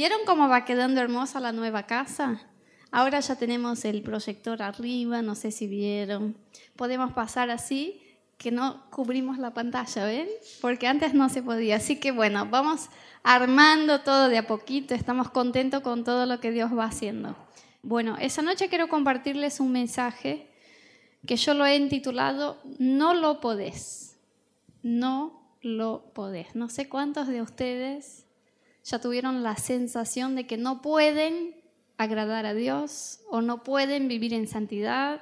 ¿Vieron cómo va quedando hermosa la nueva casa? Ahora ya tenemos el proyector arriba, no sé si vieron. Podemos pasar así, que no cubrimos la pantalla, ¿ven? Porque antes no se podía. Así que bueno, vamos armando todo de a poquito, estamos contentos con todo lo que Dios va haciendo. Bueno, esa noche quiero compartirles un mensaje que yo lo he intitulado No lo podés. No lo podés. No sé cuántos de ustedes ya tuvieron la sensación de que no pueden agradar a Dios o no pueden vivir en santidad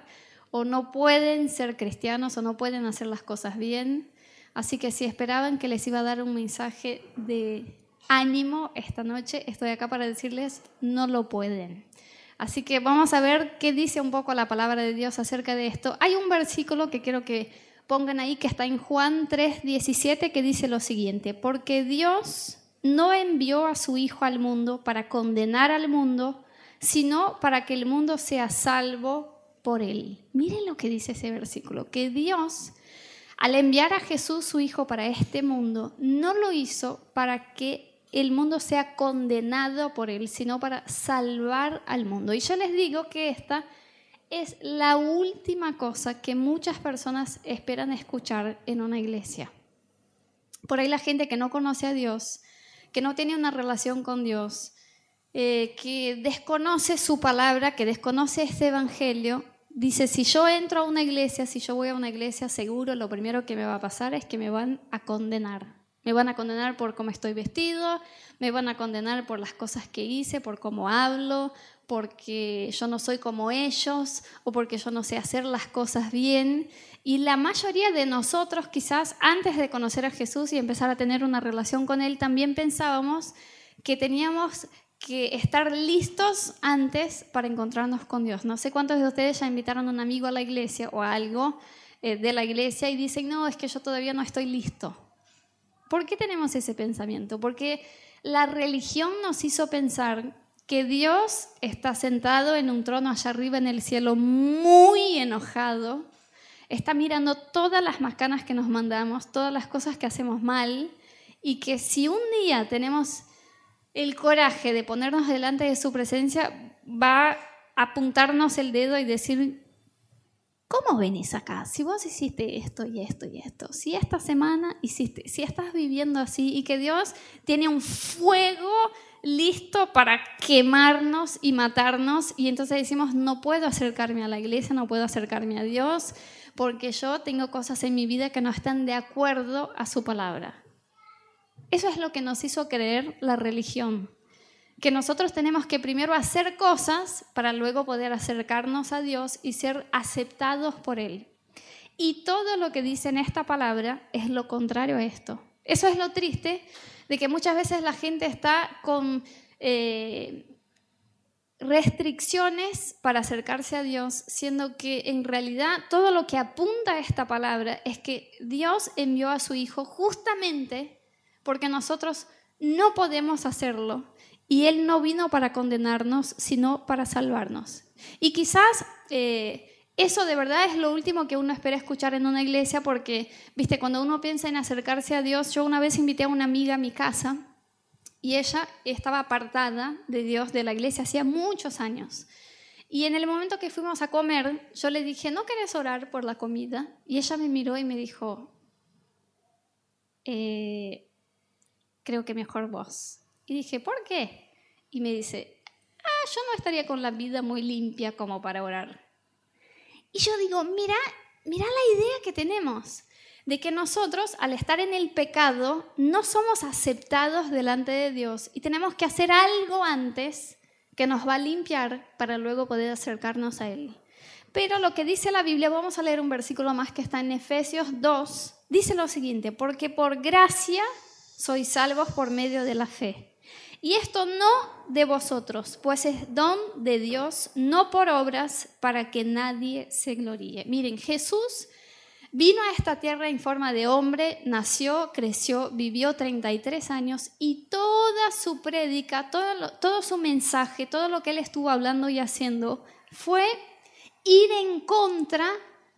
o no pueden ser cristianos o no pueden hacer las cosas bien. Así que si esperaban que les iba a dar un mensaje de ánimo esta noche, estoy acá para decirles, no lo pueden. Así que vamos a ver qué dice un poco la palabra de Dios acerca de esto. Hay un versículo que quiero que pongan ahí, que está en Juan 3, 17, que dice lo siguiente, porque Dios no envió a su Hijo al mundo para condenar al mundo, sino para que el mundo sea salvo por él. Miren lo que dice ese versículo, que Dios, al enviar a Jesús su Hijo para este mundo, no lo hizo para que el mundo sea condenado por él, sino para salvar al mundo. Y yo les digo que esta es la última cosa que muchas personas esperan escuchar en una iglesia. Por ahí la gente que no conoce a Dios, que no tiene una relación con Dios, eh, que desconoce su palabra, que desconoce este evangelio, dice, si yo entro a una iglesia, si yo voy a una iglesia, seguro lo primero que me va a pasar es que me van a condenar. Me van a condenar por cómo estoy vestido, me van a condenar por las cosas que hice, por cómo hablo, porque yo no soy como ellos o porque yo no sé hacer las cosas bien. Y la mayoría de nosotros quizás antes de conocer a Jesús y empezar a tener una relación con Él, también pensábamos que teníamos que estar listos antes para encontrarnos con Dios. No sé cuántos de ustedes ya invitaron a un amigo a la iglesia o algo eh, de la iglesia y dicen, no, es que yo todavía no estoy listo. ¿Por qué tenemos ese pensamiento? Porque la religión nos hizo pensar que Dios está sentado en un trono allá arriba en el cielo muy enojado, está mirando todas las macanas que nos mandamos, todas las cosas que hacemos mal, y que si un día tenemos el coraje de ponernos delante de su presencia, va a apuntarnos el dedo y decir, ¿cómo venís acá? Si vos hiciste esto y esto y esto, si esta semana hiciste, si estás viviendo así y que Dios tiene un fuego listo para quemarnos y matarnos y entonces decimos, no puedo acercarme a la iglesia, no puedo acercarme a Dios porque yo tengo cosas en mi vida que no están de acuerdo a su palabra. Eso es lo que nos hizo creer la religión, que nosotros tenemos que primero hacer cosas para luego poder acercarnos a Dios y ser aceptados por Él. Y todo lo que dice en esta palabra es lo contrario a esto. Eso es lo triste, de que muchas veces la gente está con eh, restricciones para acercarse a Dios, siendo que en realidad todo lo que apunta a esta palabra es que Dios envió a su Hijo justamente porque nosotros no podemos hacerlo y Él no vino para condenarnos, sino para salvarnos. Y quizás eh, eso de verdad es lo último que uno espera escuchar en una iglesia porque, viste, cuando uno piensa en acercarse a Dios, yo una vez invité a una amiga a mi casa y ella estaba apartada de Dios, de la iglesia, hacía muchos años. Y en el momento que fuimos a comer, yo le dije, ¿no querés orar por la comida? Y ella me miró y me dijo, eh, creo que mejor vos. Y dije, ¿por qué? Y me dice, ah, yo no estaría con la vida muy limpia como para orar. Y yo digo, mira, mira la idea que tenemos de que nosotros al estar en el pecado no somos aceptados delante de Dios y tenemos que hacer algo antes que nos va a limpiar para luego poder acercarnos a Él. Pero lo que dice la Biblia, vamos a leer un versículo más que está en Efesios 2, dice lo siguiente, porque por gracia sois salvos por medio de la fe. Y esto no de vosotros, pues es don de Dios, no por obras, para que nadie se gloríe. Miren, Jesús vino a esta tierra en forma de hombre, nació, creció, vivió 33 años y toda su prédica, todo, todo su mensaje, todo lo que él estuvo hablando y haciendo fue ir en contra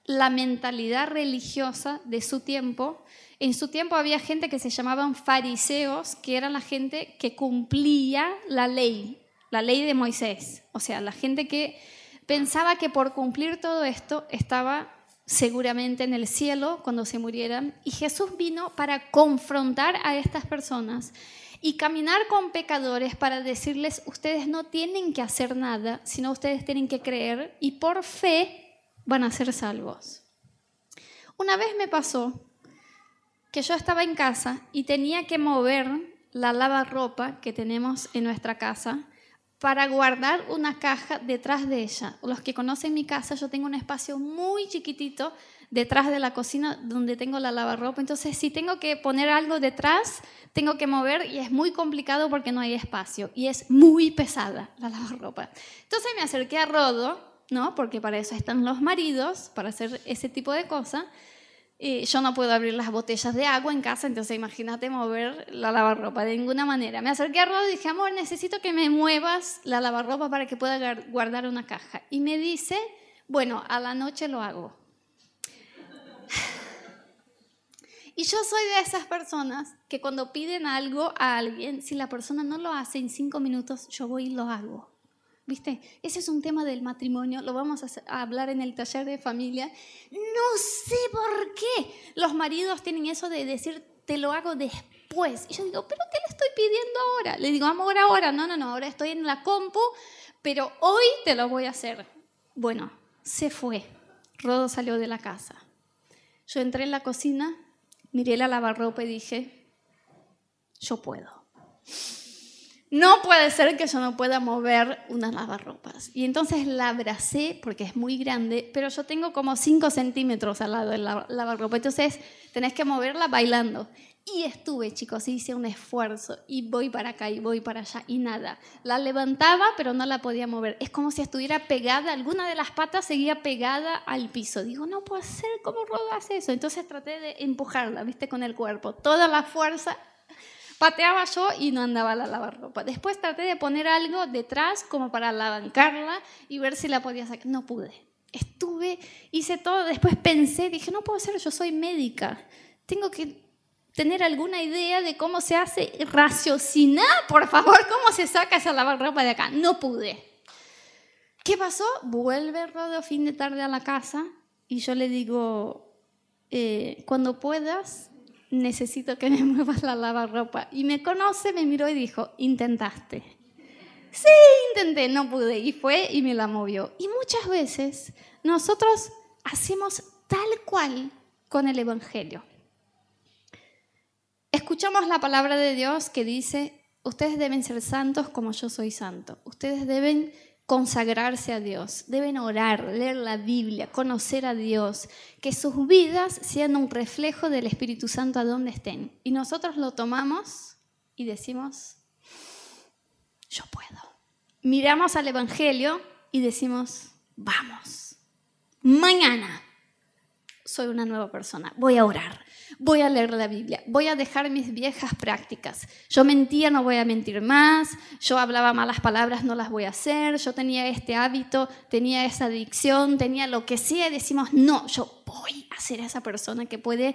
la mentalidad religiosa de su tiempo. En su tiempo había gente que se llamaban fariseos, que eran la gente que cumplía la ley, la ley de Moisés. O sea, la gente que pensaba que por cumplir todo esto estaba seguramente en el cielo cuando se murieran. Y Jesús vino para confrontar a estas personas y caminar con pecadores para decirles, ustedes no tienen que hacer nada, sino ustedes tienen que creer y por fe van a ser salvos. Una vez me pasó que yo estaba en casa y tenía que mover la lavarropa que tenemos en nuestra casa para guardar una caja detrás de ella. Los que conocen mi casa, yo tengo un espacio muy chiquitito detrás de la cocina donde tengo la lavarropa. Entonces, si tengo que poner algo detrás, tengo que mover y es muy complicado porque no hay espacio y es muy pesada la lavarropa. Entonces me acerqué a Rodo, ¿no? Porque para eso están los maridos, para hacer ese tipo de cosas yo no puedo abrir las botellas de agua en casa, entonces imagínate mover la lavarropa de ninguna manera. Me acerqué a Rod y dije, amor, necesito que me muevas la lavarropa para que pueda guardar una caja. Y me dice, bueno, a la noche lo hago. Y yo soy de esas personas que cuando piden algo a alguien, si la persona no lo hace en cinco minutos, yo voy y lo hago. ¿Viste? Ese es un tema del matrimonio, lo vamos a, hablar en el taller de familia. No sé por qué los maridos tienen eso de decir, te lo hago después. Y yo digo, ¿pero qué le estoy pidiendo ahora? Le digo, amor, ahora. No, no, no, ahora estoy en la compu, pero hoy te lo voy a hacer. Bueno, se fue. Rodo salió de la casa. Yo entré en la cocina, miré la lavarropa y dije, yo puedo no puede ser que yo no pueda mover unas lavarropas. Y entonces la abracé porque es muy grande, pero yo tengo como 5 centímetros al lado de la lavarropa. Entonces tenés que moverla bailando. Y estuve, chicos, hice un esfuerzo y voy para acá y voy para allá y nada. La levantaba, pero no la podía mover. Es como si estuviera pegada, alguna de las patas seguía pegada al piso. Digo, no puede ser, ¿cómo rodas eso? Entonces traté de empujarla, viste, con el cuerpo. Toda la fuerza pateaba yo y no andaba la lavarropa. Después traté de poner algo detrás como para alabancarla y ver si la podía sacar. No pude. Estuve, hice todo, después pensé, dije, no puedo ser, yo soy médica. Tengo que tener alguna idea de cómo se hace, raciocinar, por favor, cómo se saca esa lavarropa de acá. No pude. ¿Qué pasó? Vuelve Rodo fin de tarde a la casa y yo le digo, eh, cuando puedas, necesito que me muevas la lavarropa. Y me conoce, me miró y dijo, intentaste. Sí, intenté, no pude. Y fue y me la movió. Y muchas veces nosotros hacemos tal cual con el Evangelio. Escuchamos la palabra de Dios que dice, ustedes deben ser santos como yo soy santo. Ustedes deben consagrarse a Dios, deben orar, leer la Biblia, conocer a Dios, que sus vidas sean un reflejo del Espíritu Santo a donde estén. Y nosotros lo tomamos y decimos, yo puedo. Miramos al Evangelio y decimos, vamos, mañana soy una nueva persona, voy a orar, voy a leer la Biblia, voy a dejar mis viejas prácticas. Yo mentía, no voy a mentir más, yo hablaba malas palabras, no las voy a hacer, yo tenía este hábito, tenía esa adicción, tenía lo que sea, decimos, no, yo voy a ser esa persona que puede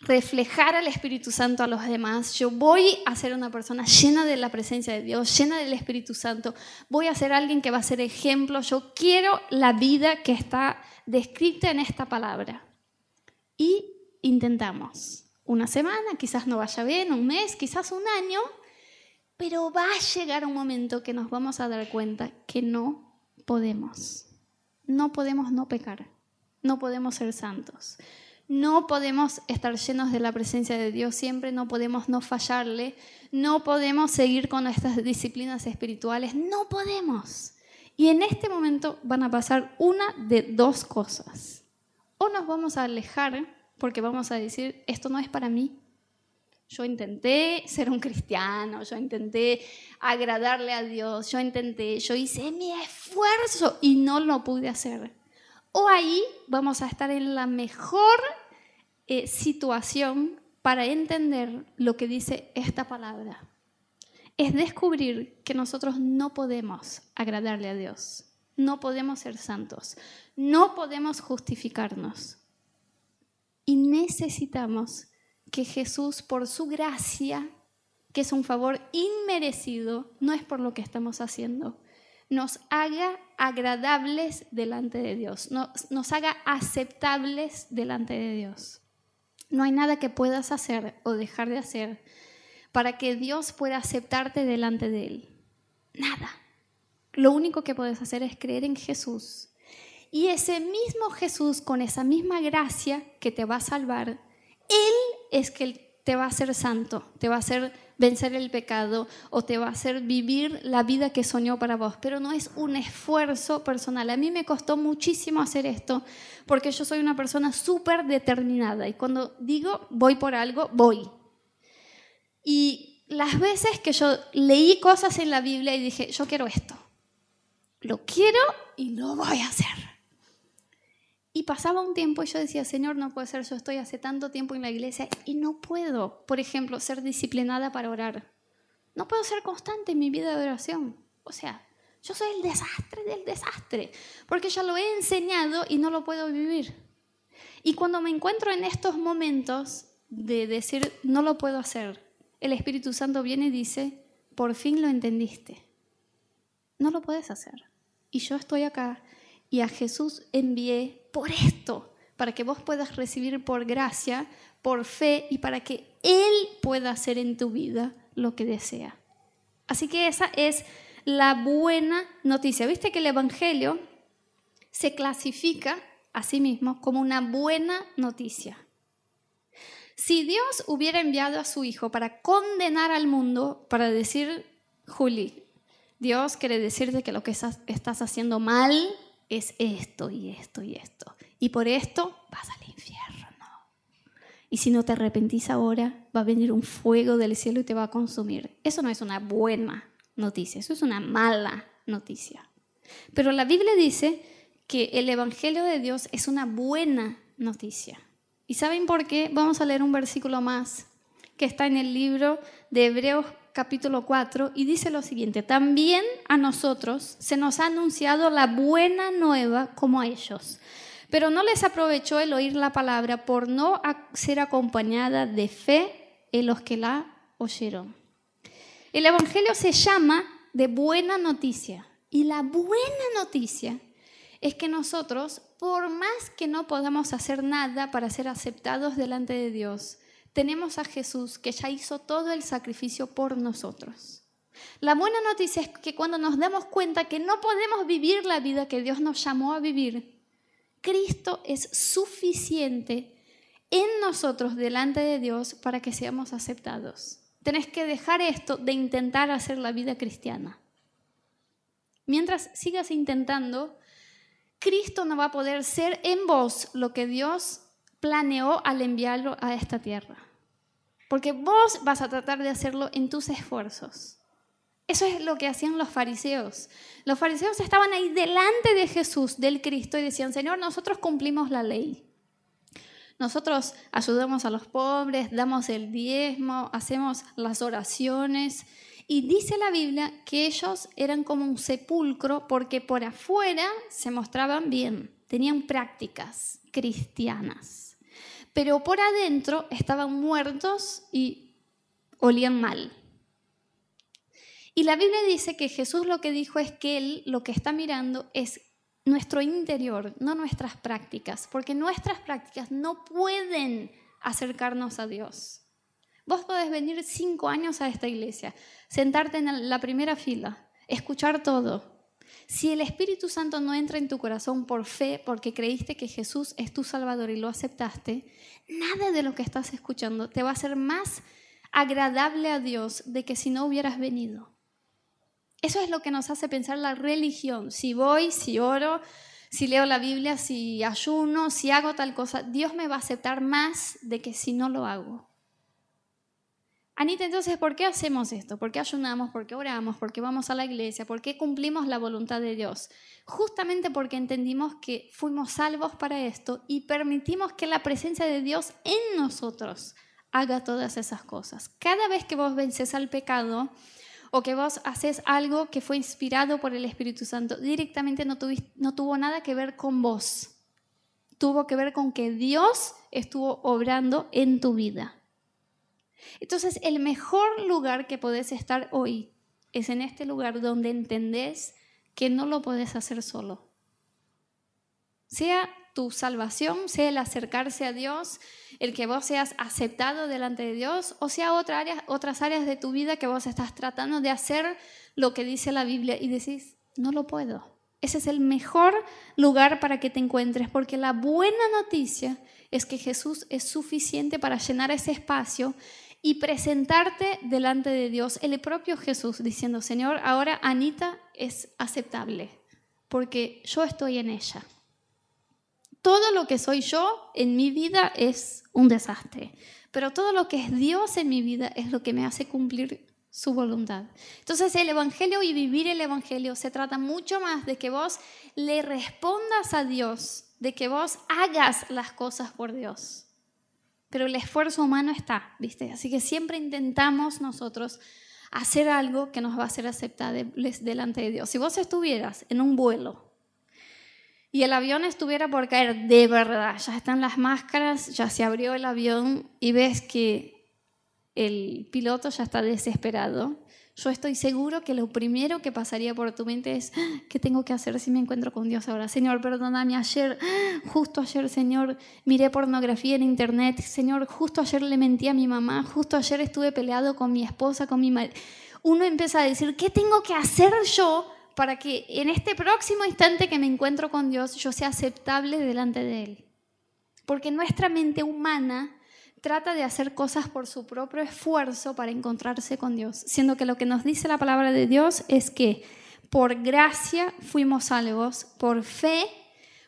reflejar al Espíritu Santo a los demás. Yo voy a ser una persona llena de la presencia de Dios, llena del Espíritu Santo. Voy a ser alguien que va a ser ejemplo. Yo quiero la vida que está descrita en esta palabra. Y intentamos. Una semana, quizás no vaya bien, un mes, quizás un año, pero va a llegar un momento que nos vamos a dar cuenta que no podemos. No podemos no pecar, no podemos ser santos, no podemos estar llenos de la presencia de Dios siempre, no podemos no fallarle, no podemos seguir con nuestras disciplinas espirituales, no podemos. Y en este momento van a pasar una de dos cosas. O nos vamos a alejar porque vamos a decir, esto no es para mí. Yo intenté ser un cristiano, yo intenté agradarle a Dios, yo intenté, yo hice mi esfuerzo y no lo pude hacer. O ahí vamos a estar en la mejor eh, situación para entender lo que dice esta palabra. Es descubrir que nosotros no podemos agradarle a Dios. no podemos ser santos, no podemos justificarnos. Y necesitamos que Jesús, por su gracia, que es un favor inmerecido, no es por lo que estamos haciendo, nos haga agradables delante de Dios, nos, haga aceptables delante de Dios. No hay nada que puedas hacer o dejar de hacer para que Dios pueda aceptarte delante de Él. Nada. Lo único que puedes hacer es creer en Jesús. Y ese mismo Jesús, con esa misma gracia que te va a salvar, Él es que te va a hacer santo, te va a hacer vencer el pecado o te va a hacer vivir la vida que soñó para vos, pero no es un esfuerzo personal. A mí me costó muchísimo hacer esto porque yo soy una persona súper determinada y cuando digo voy por algo, voy. Y las veces que yo leí cosas en la Biblia y dije, yo quiero esto, lo quiero y lo voy a hacer. Y pasaba un tiempo y yo decía, Señor, no puede ser, yo estoy hace tanto tiempo en la iglesia y no puedo, por ejemplo, ser disciplinada para orar. No puedo ser constante en mi vida de oración. O sea, yo soy el desastre del desastre, porque ya lo he enseñado y no lo puedo vivir. Y cuando me encuentro en estos momentos de decir, no lo puedo hacer, el Espíritu Santo viene y dice, por fin lo entendiste. No lo puedes hacer. Y yo estoy acá y a Jesús envié por esto, para que vos puedas recibir por gracia, por fe y para que Él pueda hacer en tu vida lo que desea. Así que esa es la buena noticia. Viste que el Evangelio se clasifica a sí mismo como una buena noticia. Si Dios hubiera enviado a su Hijo para condenar al mundo, para decir, Juli, Dios quiere decirte que lo que estás haciendo mal, es esto y esto y esto. Y por esto vas al infierno. Y si no te arrepentís ahora, va a venir un fuego del cielo y te va a consumir. Eso no es una buena noticia, eso es una mala noticia. Pero la Biblia dice que el Evangelio de Dios es una buena noticia. ¿Y saben por qué? Vamos a leer un versículo más que está en el libro de Hebreos capítulo 4 y dice lo siguiente, también a nosotros se nos ha anunciado la buena nueva como a ellos, pero no les aprovechó el oír la palabra por no ser acompañada de fe en los que la oyeron. El Evangelio se llama de buena noticia y la buena noticia es que nosotros, por más que no podamos hacer nada para ser aceptados delante de Dios, tenemos a Jesús que ya hizo todo el sacrificio por nosotros. La buena noticia es que cuando nos damos cuenta que no podemos vivir la vida que Dios nos llamó a vivir, Cristo es suficiente en nosotros delante de Dios para que seamos aceptados. Tenés que dejar esto de intentar hacer la vida cristiana. Mientras sigas intentando, Cristo no va a poder ser en vos lo que Dios planeó al enviarlo a esta tierra. Porque vos vas a tratar de hacerlo en tus esfuerzos. Eso es lo que hacían los fariseos. Los fariseos estaban ahí delante de Jesús, del Cristo, y decían, Señor, nosotros cumplimos la ley. Nosotros ayudamos a los pobres, damos el diezmo, hacemos las oraciones. Y dice la Biblia que ellos eran como un sepulcro porque por afuera se mostraban bien, tenían prácticas cristianas pero por adentro estaban muertos y olían mal. Y la Biblia dice que Jesús lo que dijo es que Él lo que está mirando es nuestro interior, no nuestras prácticas, porque nuestras prácticas no pueden acercarnos a Dios. Vos podés venir cinco años a esta iglesia, sentarte en la primera fila, escuchar todo, si el Espíritu Santo no entra en tu corazón por fe, porque creíste que Jesús es tu Salvador y lo aceptaste, nada de lo que estás escuchando te va a ser más agradable a Dios de que si no hubieras venido. Eso es lo que nos hace pensar la religión. Si voy, si oro, si leo la Biblia, si ayuno, si hago tal cosa, Dios me va a aceptar más de que si no lo hago. Anita, entonces, ¿por qué hacemos esto? ¿Por qué ayunamos? ¿Por qué oramos? ¿Por qué vamos a la iglesia? ¿Por qué cumplimos la voluntad de Dios? Justamente porque entendimos que fuimos salvos para esto y permitimos que la presencia de Dios en nosotros haga todas esas cosas. Cada vez que vos vences al pecado o que vos haces algo que fue inspirado por el Espíritu Santo, directamente no, no tuvo nada que ver con vos. Tuvo que ver con que Dios estuvo obrando en tu vida. Entonces, el mejor lugar que podés estar hoy es en este lugar donde entendés que no lo podés hacer solo. Sea tu salvación, sea el acercarse a Dios, el que vos seas aceptado delante de Dios, o sea otras áreas de tu vida que vos estás tratando de hacer lo que dice la Biblia y decís, no lo puedo. Ese es el mejor lugar para que te encuentres, porque la buena noticia es que Jesús es suficiente para llenar ese espacio y presentarte delante de Dios, el propio Jesús, diciendo, Señor, ahora Anita es aceptable, porque yo estoy en ella. Todo lo que soy yo en mi vida es un desastre, pero todo lo que es Dios en mi vida es lo que me hace cumplir su voluntad. Entonces el Evangelio y vivir el Evangelio se trata mucho más de que vos le respondas a Dios, de que vos hagas las cosas por Dios pero el esfuerzo humano está, ¿viste? Así que siempre intentamos nosotros hacer algo que nos va a ser aceptable delante de Dios. Si vos estuvieras en un vuelo y el avión estuviera por caer de verdad, ya están las máscaras, ya se abrió el avión y ves que el piloto ya está desesperado, yo estoy seguro que lo primero que pasaría por tu mente es, ah, ¿qué tengo que hacer si me encuentro con Dios ahora? Señor, perdóname, ayer, justo ayer, Señor, miré pornografía en internet, Señor, justo ayer le mentí a mi mamá, justo ayer estuve peleado con mi esposa, con mi madre. Uno empieza a decir, ¿qué tengo que hacer yo para que en este próximo instante que me encuentro con Dios yo sea aceptable delante de Él? Porque nuestra mente humana trata de hacer cosas por su propio esfuerzo para encontrarse con Dios, siendo que lo que nos dice la palabra de Dios es que por gracia fuimos salvos, por fe,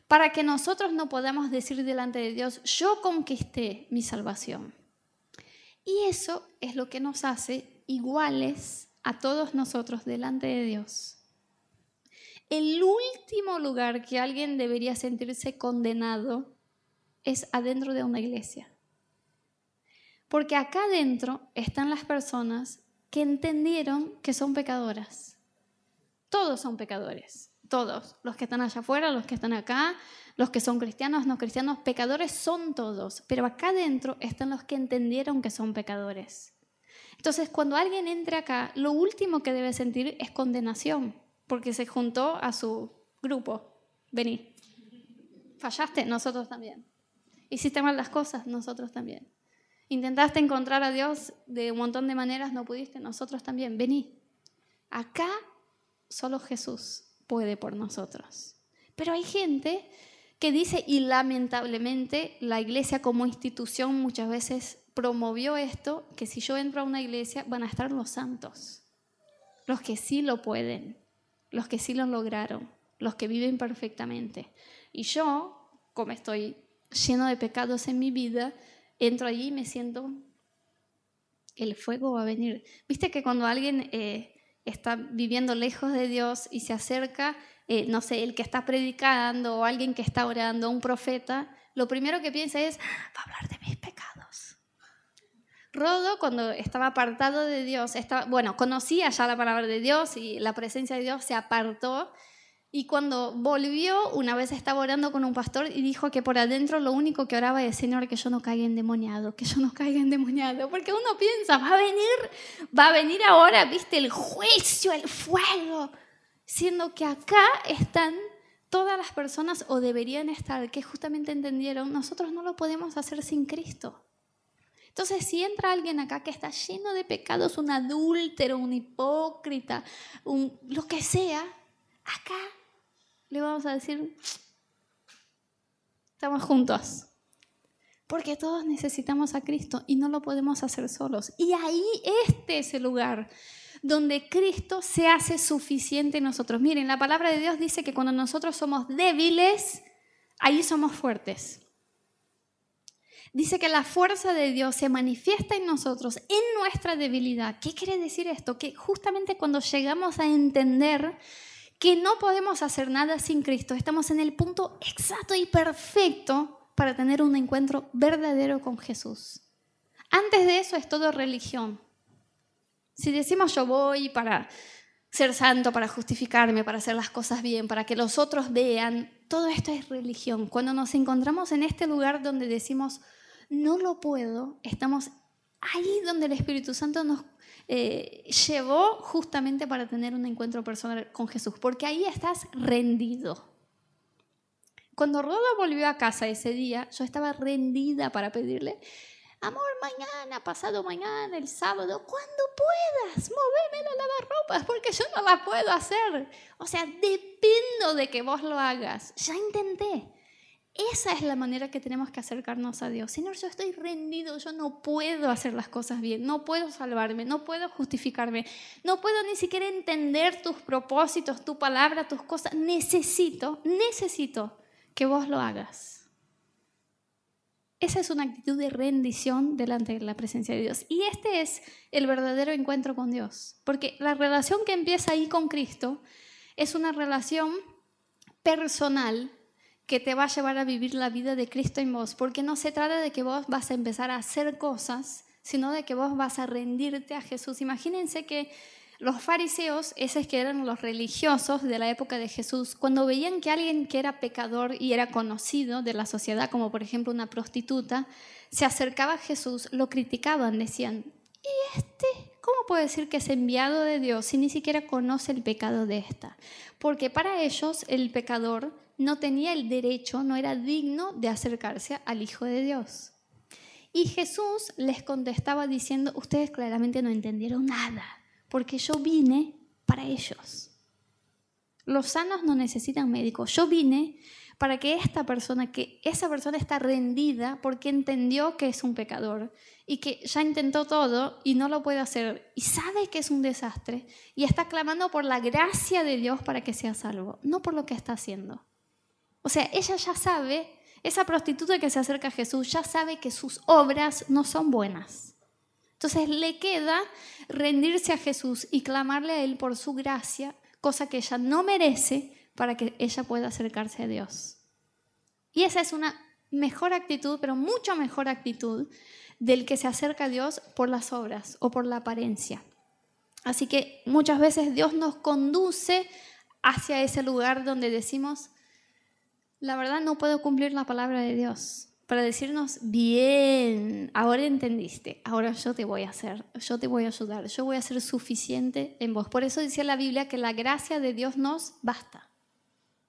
para que nosotros no podamos decir delante de Dios, yo conquisté mi salvación. Y eso es lo que nos hace iguales a todos nosotros delante de Dios. El último lugar que alguien debería sentirse condenado es adentro de una iglesia. Porque acá adentro están las personas que entendieron que son pecadoras. Todos son pecadores, todos. Los que están allá afuera, los que están acá, los que son cristianos, no cristianos, pecadores son todos. Pero acá adentro están los que entendieron que son pecadores. Entonces, cuando alguien entre acá, lo último que debe sentir es condenación, porque se juntó a su grupo. Vení. Fallaste, nosotros también. Hiciste mal las cosas, nosotros también. Intentaste encontrar a Dios de un montón de maneras, no pudiste, nosotros también, vení. Acá solo Jesús puede por nosotros. Pero hay gente que dice, y lamentablemente la iglesia como institución muchas veces promovió esto, que si yo entro a una iglesia van a estar los santos, los que sí lo pueden, los que sí lo lograron, los que viven perfectamente. Y yo, como estoy lleno de pecados en mi vida, entro allí y me siento, el fuego va a venir. Viste que cuando alguien eh, está viviendo lejos de Dios y se acerca, eh, no sé, el que está predicando o alguien que está orando, un profeta, lo primero que piensa es, va a hablar de mis pecados. Rodo, cuando estaba apartado de Dios, estaba, bueno, conocía ya la palabra de Dios y la presencia de Dios se apartó y cuando volvió, una vez estaba orando con un pastor y dijo que por adentro lo único que oraba es, Señor, que yo no caiga endemoniado, que yo no caiga endemoniado. Porque uno piensa, va a venir, va a venir ahora, viste, el juicio, el fuego. Siendo que acá están todas las personas, o deberían estar, que justamente entendieron, nosotros no lo podemos hacer sin Cristo. Entonces, si entra alguien acá que está lleno de pecados, un adúltero, un hipócrita, un, lo que sea, acá le vamos a decir, estamos juntos. Porque todos necesitamos a Cristo y no lo podemos hacer solos. Y ahí este es el lugar donde Cristo se hace suficiente en nosotros. Miren, la palabra de Dios dice que cuando nosotros somos débiles, ahí somos fuertes. Dice que la fuerza de Dios se manifiesta en nosotros, en nuestra debilidad. ¿Qué quiere decir esto? Que justamente cuando llegamos a entender que no podemos hacer nada sin Cristo. Estamos en el punto exacto y perfecto para tener un encuentro verdadero con Jesús. Antes de eso es todo religión. Si decimos yo voy para ser santo, para justificarme, para hacer las cosas bien, para que los otros vean, todo esto es religión. Cuando nos encontramos en este lugar donde decimos no lo puedo, estamos ahí donde el Espíritu Santo nos eh, llevó justamente para tener un encuentro personal con Jesús, porque ahí estás rendido. Cuando Roda volvió a casa ese día, yo estaba rendida para pedirle, amor, mañana, pasado mañana, el sábado, cuando puedas, moveme la lavarropas, porque yo no la puedo hacer. O sea, dependo de que vos lo hagas. Ya intenté. Esa es la manera que tenemos que acercarnos a Dios. Señor, yo estoy rendido, yo no puedo hacer las cosas bien, no puedo salvarme, no puedo justificarme, no puedo ni siquiera entender tus propósitos, tu palabra, tus cosas. Necesito, necesito que vos lo hagas. Esa es una actitud de rendición delante de la presencia de Dios. Y este es el verdadero encuentro con Dios. Porque la relación que empieza ahí con Cristo es una relación personal que te va a llevar a vivir la vida de Cristo en vos, porque no se trata de que vos vas a empezar a hacer cosas, sino de que vos vas a rendirte a Jesús. Imagínense que los fariseos, esos que eran los religiosos de la época de Jesús, cuando veían que alguien que era pecador y era conocido de la sociedad, como por ejemplo una prostituta, se acercaba a Jesús, lo criticaban, decían, ¿y este cómo puede decir que es enviado de Dios si ni siquiera conoce el pecado de esta? Porque para ellos el pecador no tenía el derecho, no era digno de acercarse al Hijo de Dios. Y Jesús les contestaba diciendo, ustedes claramente no entendieron nada, porque yo vine para ellos. Los sanos no necesitan médicos. Yo vine para que esta persona, que esa persona está rendida porque entendió que es un pecador y que ya intentó todo y no lo puede hacer y sabe que es un desastre y está clamando por la gracia de Dios para que sea salvo, no por lo que está haciendo. O sea, ella ya sabe, esa prostituta que se acerca a Jesús ya sabe que sus obras no son buenas. Entonces le queda rendirse a Jesús y clamarle a Él por su gracia, cosa que ella no merece para que ella pueda acercarse a Dios. Y esa es una mejor actitud, pero mucho mejor actitud del que se acerca a Dios por las obras o por la apariencia. Así que muchas veces Dios nos conduce hacia ese lugar donde decimos, la verdad no puedo cumplir la palabra de Dios para decirnos, bien, ahora entendiste, ahora yo te voy a hacer, yo te voy a ayudar, yo voy a ser suficiente en vos. Por eso dice la Biblia que la gracia de Dios nos basta,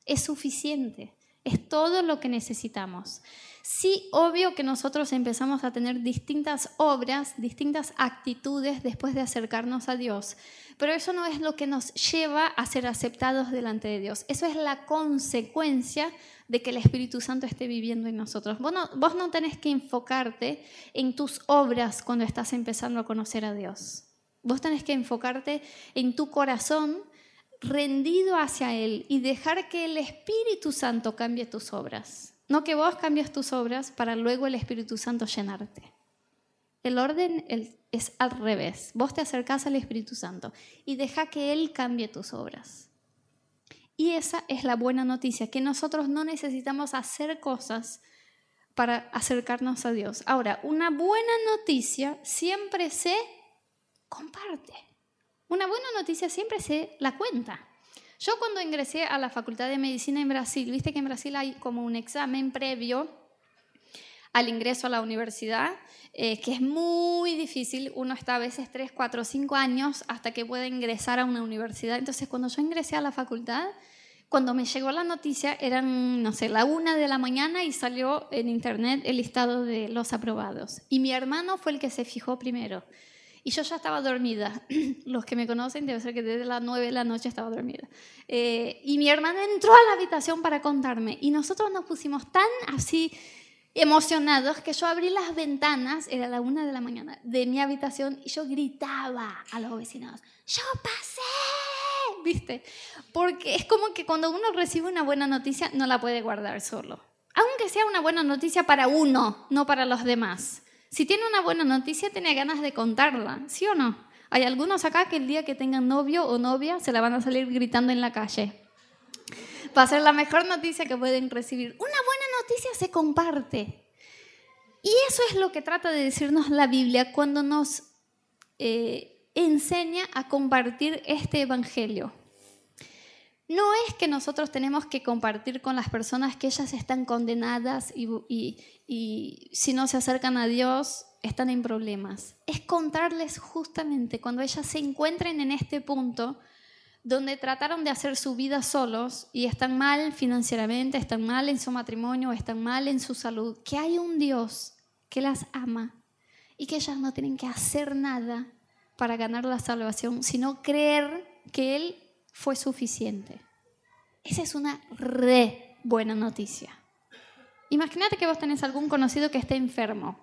es suficiente, es todo lo que necesitamos. Sí, obvio que nosotros empezamos a tener distintas obras, distintas actitudes después de acercarnos a Dios, pero eso no es lo que nos lleva a ser aceptados delante de Dios. Eso es la consecuencia de que el Espíritu Santo esté viviendo en nosotros. Vos no, vos no tenés que enfocarte en tus obras cuando estás empezando a conocer a Dios. Vos tenés que enfocarte en tu corazón rendido hacia Él y dejar que el Espíritu Santo cambie tus obras. No que vos cambies tus obras para luego el Espíritu Santo llenarte. El orden es al revés. Vos te acercás al Espíritu Santo y deja que Él cambie tus obras. Y esa es la buena noticia, que nosotros no necesitamos hacer cosas para acercarnos a Dios. Ahora, una buena noticia siempre se comparte. Una buena noticia siempre se la cuenta. Yo cuando ingresé a la Facultad de Medicina en Brasil, viste que en Brasil hay como un examen previo al ingreso a la universidad, eh, que es muy difícil. Uno está a veces 3, 4, 5 años hasta que puede ingresar a una universidad. Entonces, cuando yo ingresé a la facultad, cuando me llegó la noticia, eran, no sé, la una de la mañana y salió en internet el listado de los aprobados. Y mi hermano fue el que se fijó primero. Y yo ya estaba dormida. Los que me conocen debe ser que desde las 9 de la noche estaba dormida. Eh, y mi hermana entró a la habitación para contarme. Y nosotros nos pusimos tan así emocionados que yo abrí las ventanas, era la una de la mañana, de mi habitación y yo gritaba a los vecinos, yo pasé, ¿viste? Porque es como que cuando uno recibe una buena noticia no la puede guardar solo. Aunque sea una buena noticia para uno, no para los demás. Si tiene una buena noticia, tiene ganas de contarla, ¿sí o no? Hay algunos acá que el día que tengan novio o novia se la van a salir gritando en la calle. Va a ser la mejor noticia que pueden recibir. Una buena noticia se comparte. Y eso es lo que trata de decirnos la Biblia cuando nos eh, enseña a compartir este evangelio. No es que nosotros tenemos que compartir con las personas que ellas están condenadas y, y si no se acercan a Dios están en problemas. Es contarles justamente cuando ellas se encuentren en este punto donde trataron de hacer su vida solos y están mal financieramente, están mal en su matrimonio, están mal en su salud, que hay un Dios que las ama y que ellas no tienen que hacer nada para ganar la salvación, sino creer que Él fue suficiente. Esa es una re buena noticia. Imagínate que vos tenés algún conocido que esté enfermo.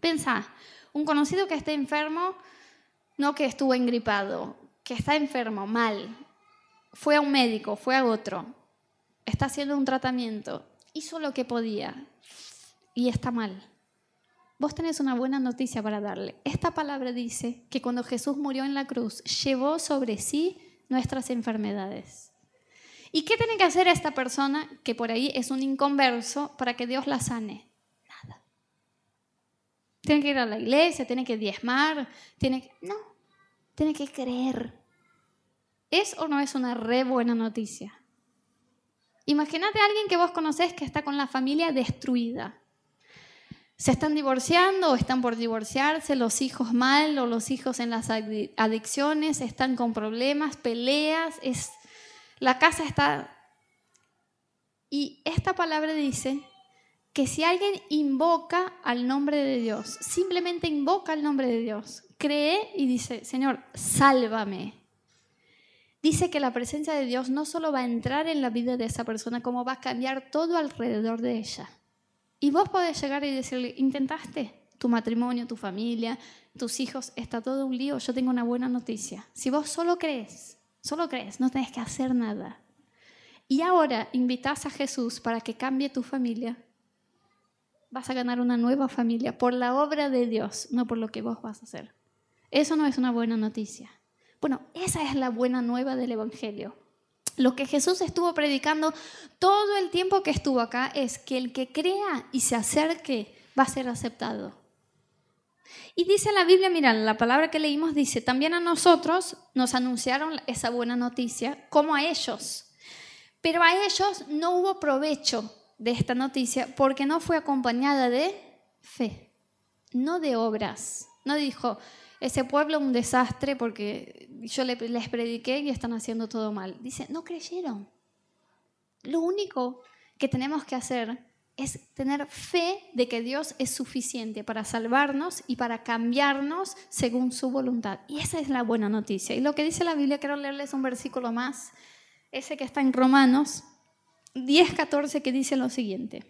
Pensá, un conocido que esté enfermo, no que estuvo engripado, que está enfermo, mal, fue a un médico, fue a otro, está haciendo un tratamiento, hizo lo que podía y está mal. Vos tenés una buena noticia para darle. Esta palabra dice que cuando Jesús murió en la cruz, llevó sobre sí nuestras enfermedades. ¿Y qué tiene que hacer esta persona que por ahí es un inconverso para que Dios la sane? Nada. Tiene que ir a la iglesia, tiene que diezmar, tiene que... No, tiene que creer. ¿Es o no es una re buena noticia? Imagínate a alguien que vos conocés que está con la familia destruida. Se están divorciando o están por divorciarse, los hijos mal o los hijos en las adicciones, están con problemas, peleas, es, la casa está... Y esta palabra dice que si alguien invoca al nombre de Dios, simplemente invoca al nombre de Dios, cree y dice, Señor, sálvame. Dice que la presencia de Dios no solo va a entrar en la vida de esa persona, como va a cambiar todo alrededor de ella. Y vos podés llegar y decirle, intentaste tu matrimonio, tu familia, tus hijos, está todo un lío, yo tengo una buena noticia. Si vos solo crees, solo crees, no tenés que hacer nada. Y ahora invitas a Jesús para que cambie tu familia, vas a ganar una nueva familia por la obra de Dios, no por lo que vos vas a hacer. Eso no es una buena noticia. Bueno, esa es la buena nueva del Evangelio. Lo que Jesús estuvo predicando todo el tiempo que estuvo acá es que el que crea y se acerque va a ser aceptado. Y dice la Biblia, mira, la palabra que leímos dice, también a nosotros nos anunciaron esa buena noticia, como a ellos. Pero a ellos no hubo provecho de esta noticia porque no fue acompañada de fe, no de obras. No dijo, ese pueblo un desastre porque yo les prediqué y están haciendo todo mal. Dice, no creyeron. Lo único que tenemos que hacer es tener fe de que Dios es suficiente para salvarnos y para cambiarnos según su voluntad. Y esa es la buena noticia. Y lo que dice la Biblia, quiero leerles un versículo más, ese que está en Romanos 10, 14, que dice lo siguiente.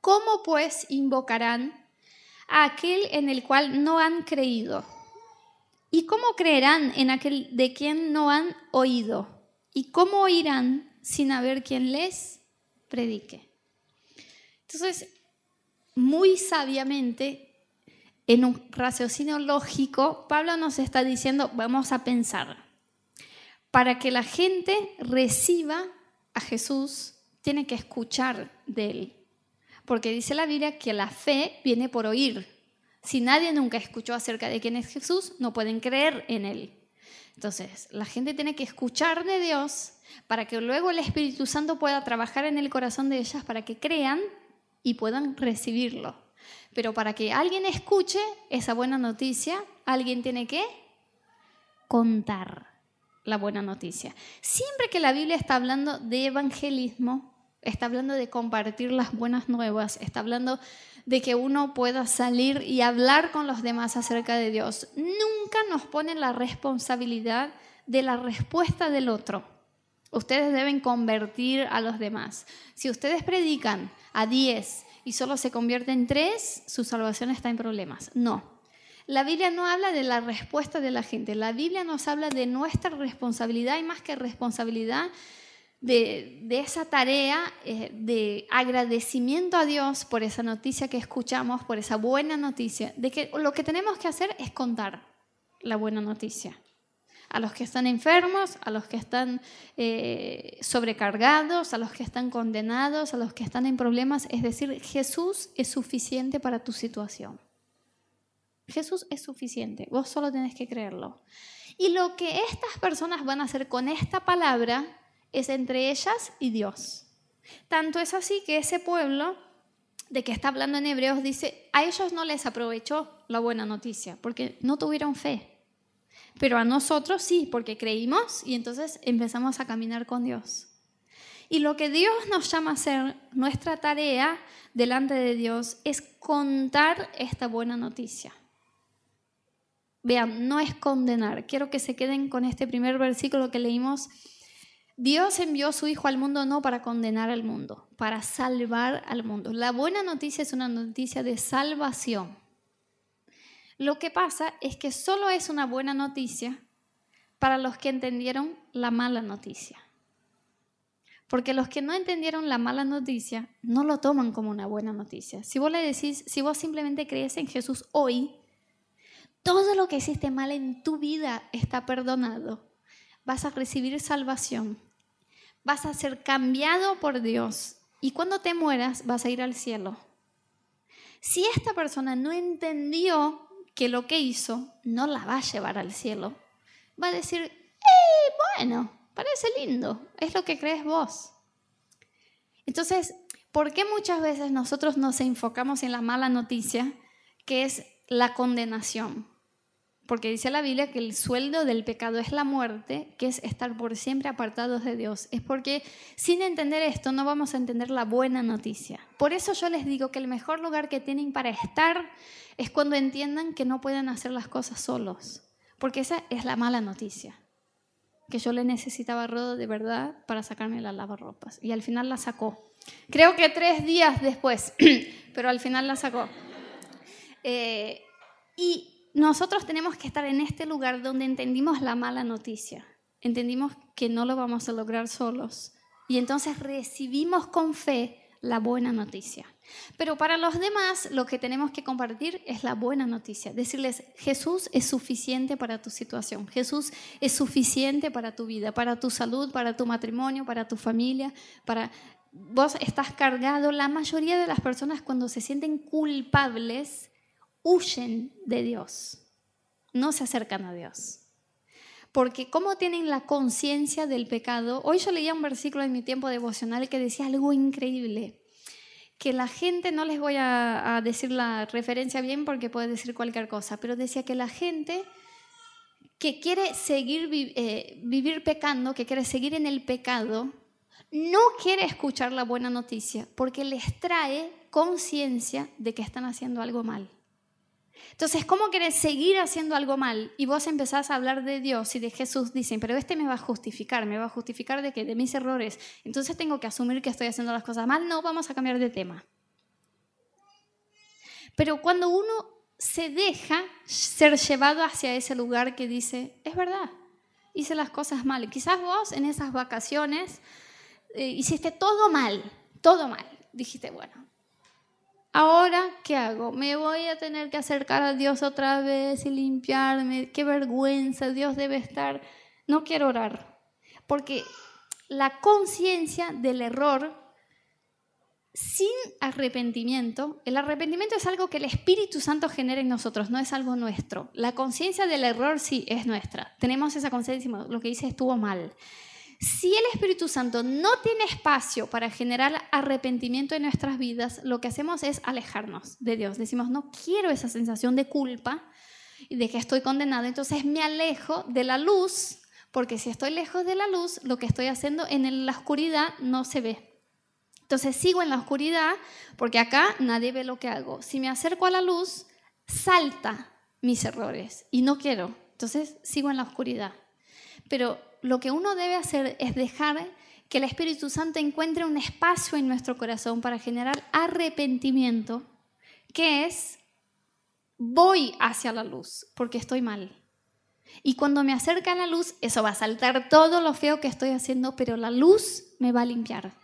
¿Cómo pues invocarán aquel en el cual no han creído? ¿Y cómo creerán en aquel de quien no han oído? ¿Y cómo oirán sin haber quien les predique? Entonces, muy sabiamente, en un raciocinio lógico, Pablo nos está diciendo, vamos a pensar, para que la gente reciba a Jesús, tiene que escuchar de él. Porque dice la Biblia que la fe viene por oír. Si nadie nunca escuchó acerca de quién es Jesús, no pueden creer en él. Entonces, la gente tiene que escuchar de Dios para que luego el Espíritu Santo pueda trabajar en el corazón de ellas para que crean y puedan recibirlo. Pero para que alguien escuche esa buena noticia, alguien tiene que contar la buena noticia. Siempre que la Biblia está hablando de evangelismo, está hablando de compartir las buenas nuevas, está hablando de que uno pueda salir y hablar con los demás acerca de Dios. Nunca nos pone la responsabilidad de la respuesta del otro. Ustedes deben convertir a los demás. Si ustedes predican a 10 y solo se convierten en 3, su salvación está en problemas. No. La Biblia no habla de la respuesta de la gente, la Biblia nos habla de nuestra responsabilidad y más que responsabilidad, de, esa tarea eh, de agradecimiento a Dios por esa noticia que escuchamos, por esa buena noticia, de que lo que tenemos que hacer es contar la buena noticia. A los que están enfermos, a los que están eh, sobrecargados, a los que están condenados, a los que están en problemas, es decir, Jesús es suficiente para tu situación. Jesús es suficiente, vos solo tenés que creerlo. Y lo que estas personas van a hacer con esta palabra es entre ellas y Dios. Tanto es así que ese pueblo de que está hablando en Hebreos dice, a ellos no les aprovechó la buena noticia, porque no tuvieron fe. Pero a nosotros sí, porque creímos y entonces empezamos a caminar con Dios. Y lo que Dios nos llama a hacer, nuestra tarea delante de Dios, es contar esta buena noticia. Vean, no es condenar. Quiero que se queden con este primer versículo que leímos. Dios envió su Hijo al mundo no para condenar al mundo, para salvar al mundo. La buena noticia es una noticia de salvación. Lo que pasa es que solo es una buena noticia para los que entendieron la mala noticia. Porque los que no entendieron la mala noticia no lo toman como una buena noticia. Si vos le decís, si vos simplemente crees en Jesús hoy, todo lo que hiciste mal en tu vida está perdonado. Vas a recibir salvación. Vas a ser cambiado por Dios. Y cuando te mueras vas a ir al cielo. Si esta persona no entendió que lo que hizo no la va a llevar al cielo, va a decir, eh, bueno, parece lindo, es lo que crees vos. Entonces, ¿por qué muchas veces nosotros nos enfocamos en la mala noticia, que es la condenación? Porque dice la Biblia que el sueldo del pecado es la muerte, que es estar por siempre apartados de Dios. Es porque sin entender esto no vamos a entender la buena noticia. Por eso yo les digo que el mejor lugar que tienen para estar es cuando entiendan que no pueden hacer las cosas solos. Porque esa es la mala noticia. Que yo le necesitaba Rodo de verdad para sacarme la lavarropas. Y al final la sacó. Creo que tres días después, pero al final la sacó. Eh, y nosotros tenemos que estar en este lugar donde entendimos la mala noticia, entendimos que no lo vamos a lograr solos. Y entonces recibimos con fe la buena noticia. Pero para los demás lo que tenemos que compartir es la buena noticia, decirles, Jesús es suficiente para tu situación, Jesús es suficiente para tu vida, para tu salud, para tu matrimonio, para tu familia, para... Vos estás cargado, la mayoría de las personas cuando se sienten culpables, huyen de Dios, no se acercan a Dios. Porque como tienen la conciencia del pecado, hoy yo leía un versículo en mi tiempo devocional que decía algo increíble, que la gente, no les voy a, decir la referencia bien porque puede decir cualquier cosa, pero decía que la gente que quiere seguir eh, vivir pecando, que quiere seguir en el pecado, no quiere escuchar la buena noticia porque les trae conciencia de que están haciendo algo mal. Entonces, ¿cómo querés seguir haciendo algo mal? Y vos empezás a hablar de Dios y de Jesús, dicen, pero este me va a justificar, ¿me va a justificar de qué? De mis errores. Entonces tengo que asumir que estoy haciendo las cosas mal. No, vamos a cambiar de tema. Pero cuando uno se deja ser llevado hacia ese lugar que dice, es verdad, hice las cosas mal. Quizás vos en esas vacaciones eh, hiciste todo mal, todo mal. Dijiste, bueno, Ahora, ¿qué hago? Me voy a tener que acercar a Dios otra vez y limpiarme. Qué vergüenza, Dios debe estar. No quiero orar. Porque la conciencia del error sin arrepentimiento, el arrepentimiento es algo que el Espíritu Santo genera en nosotros, no es algo nuestro. La conciencia del error sí es nuestra. Tenemos esa conciencia, lo que hice estuvo mal. Si el Espíritu Santo no tiene espacio para generar arrepentimiento en nuestras vidas, lo que hacemos es alejarnos de Dios. Decimos, no quiero esa sensación de culpa y de que estoy condenado, entonces me alejo de la luz, porque si estoy lejos de la luz, lo que estoy haciendo en la oscuridad no se ve. Entonces sigo en la oscuridad porque acá nadie ve lo que hago. Si me acerco a la luz, salta mis errores y no quiero. Entonces sigo en la oscuridad. Pero lo que uno debe hacer es dejar que el Espíritu Santo encuentre un espacio en nuestro corazón para generar arrepentimiento, que es, voy hacia la luz porque estoy mal. Y cuando me acerca a la luz, eso va a saltar todo lo feo que estoy haciendo, pero la luz me va a limpiar.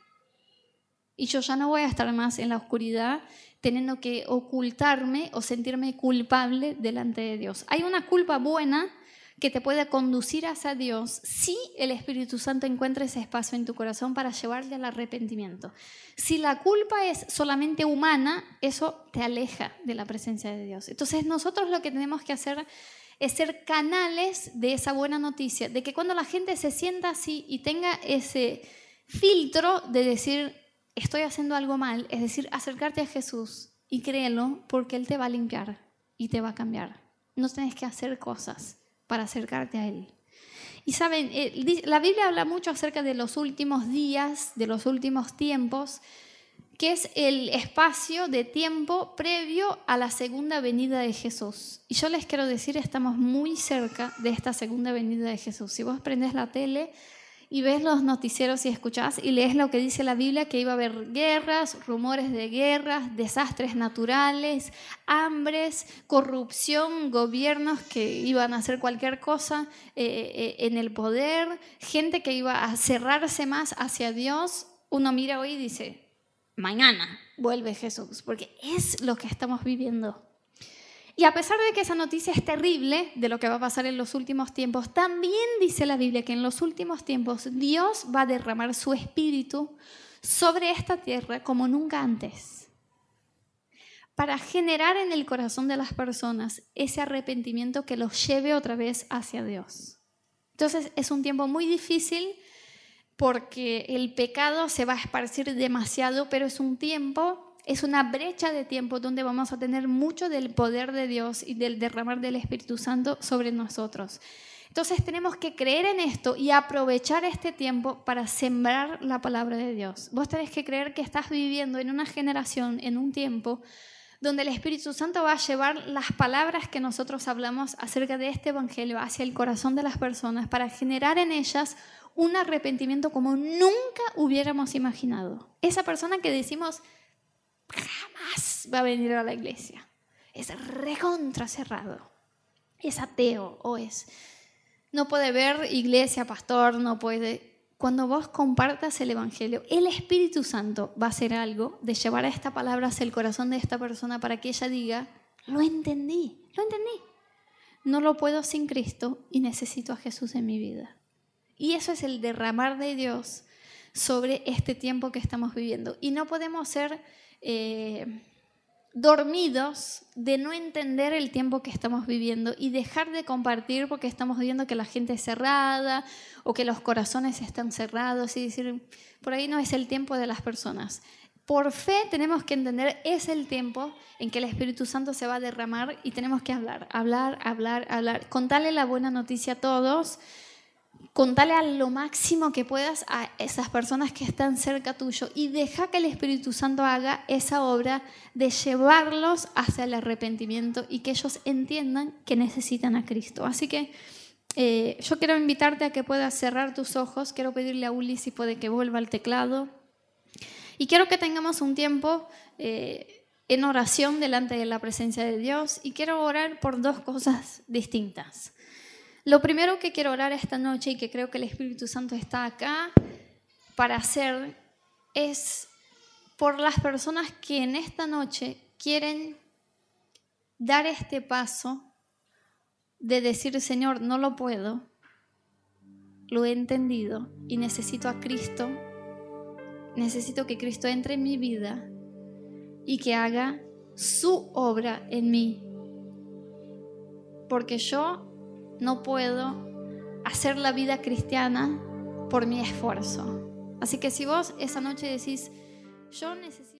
Y yo ya no voy a estar más en la oscuridad teniendo que ocultarme o sentirme culpable delante de Dios. Hay una culpa buena que te pueda conducir hacia Dios si el Espíritu Santo encuentra ese espacio en tu corazón para llevarle al arrepentimiento. Si la culpa es solamente humana, eso te aleja de la presencia de Dios. Entonces nosotros lo que tenemos que hacer es ser canales de esa buena noticia, de que cuando la gente se sienta así y tenga ese filtro de decir, estoy haciendo algo mal, es decir, acercarte a Jesús y créelo porque Él te va a limpiar y te va a cambiar. No tienes que hacer cosas para acercarte a Él. Y saben, eh, la Biblia habla mucho acerca de los últimos días, de los últimos tiempos, que es el espacio de tiempo previo a la segunda venida de Jesús. Y yo les quiero decir, estamos muy cerca de esta segunda venida de Jesús. Si vos prendes la tele, y ves los noticieros y escuchás y lees lo que dice la Biblia, que iba a haber guerras, rumores de guerras, desastres naturales, hambres, corrupción, gobiernos que iban a hacer cualquier cosa eh, eh, en el poder, gente que iba a cerrarse más hacia Dios, uno mira hoy y dice, mañana vuelve Jesús, porque es lo que estamos viviendo. Y a pesar de que esa noticia es terrible de lo que va a pasar en los últimos tiempos, también dice la Biblia que en los últimos tiempos Dios va a derramar su espíritu sobre esta tierra como nunca antes, para generar en el corazón de las personas ese arrepentimiento que los lleve otra vez hacia Dios. Entonces es un tiempo muy difícil porque el pecado se va a esparcir demasiado, pero es un tiempo es una brecha de tiempo donde vamos a tener mucho del poder de Dios y del derramar del Espíritu Santo sobre nosotros. Entonces tenemos que creer en esto y aprovechar este tiempo para sembrar la palabra de Dios. Vos tenés que creer que estás viviendo en una generación, en un tiempo, donde el Espíritu Santo va a llevar las palabras que nosotros hablamos acerca de este Evangelio hacia el corazón de las personas para generar en ellas un arrepentimiento como nunca hubiéramos imaginado. Esa persona que decimos, jamás va a venir a la iglesia. Es recontra cerrado. Es ateo o es... No puede ver iglesia, pastor, no puede... Cuando vos compartas el Evangelio, el Espíritu Santo va a hacer algo de llevar a esta palabra hacia el corazón de esta persona para que ella diga, lo entendí, lo entendí. No lo puedo sin Cristo y necesito a Jesús en mi vida. Y eso es el derramar de Dios sobre este tiempo que estamos viviendo. Y no podemos ser eh, dormidos de no entender el tiempo que estamos viviendo y dejar de compartir porque estamos viendo que la gente es cerrada o que los corazones están cerrados y decir, por ahí no es el tiempo de las personas. Por fe tenemos que entender, es el tiempo en que el Espíritu Santo se va a derramar y tenemos que hablar, hablar, hablar, hablar, contarle la buena noticia a todos contale a lo máximo que puedas a esas personas que están cerca tuyo y deja que el Espíritu Santo haga esa obra de llevarlos hacia el arrepentimiento y que ellos entiendan que necesitan a Cristo. Así que eh, yo quiero invitarte a que puedas cerrar tus ojos, quiero pedirle a Uli si puede que vuelva al teclado y quiero que tengamos un tiempo eh, en oración delante de la presencia de Dios y quiero orar por dos cosas distintas. Lo primero que quiero orar esta noche y que creo que el Espíritu Santo está acá para hacer es por las personas que en esta noche quieren dar este paso de decir, Señor, no lo puedo, lo he entendido y necesito a Cristo, necesito que Cristo entre en mi vida y que haga su obra en mí. Porque yo no puedo hacer la vida cristiana por mi esfuerzo. Así que si vos esa noche decís, yo necesito...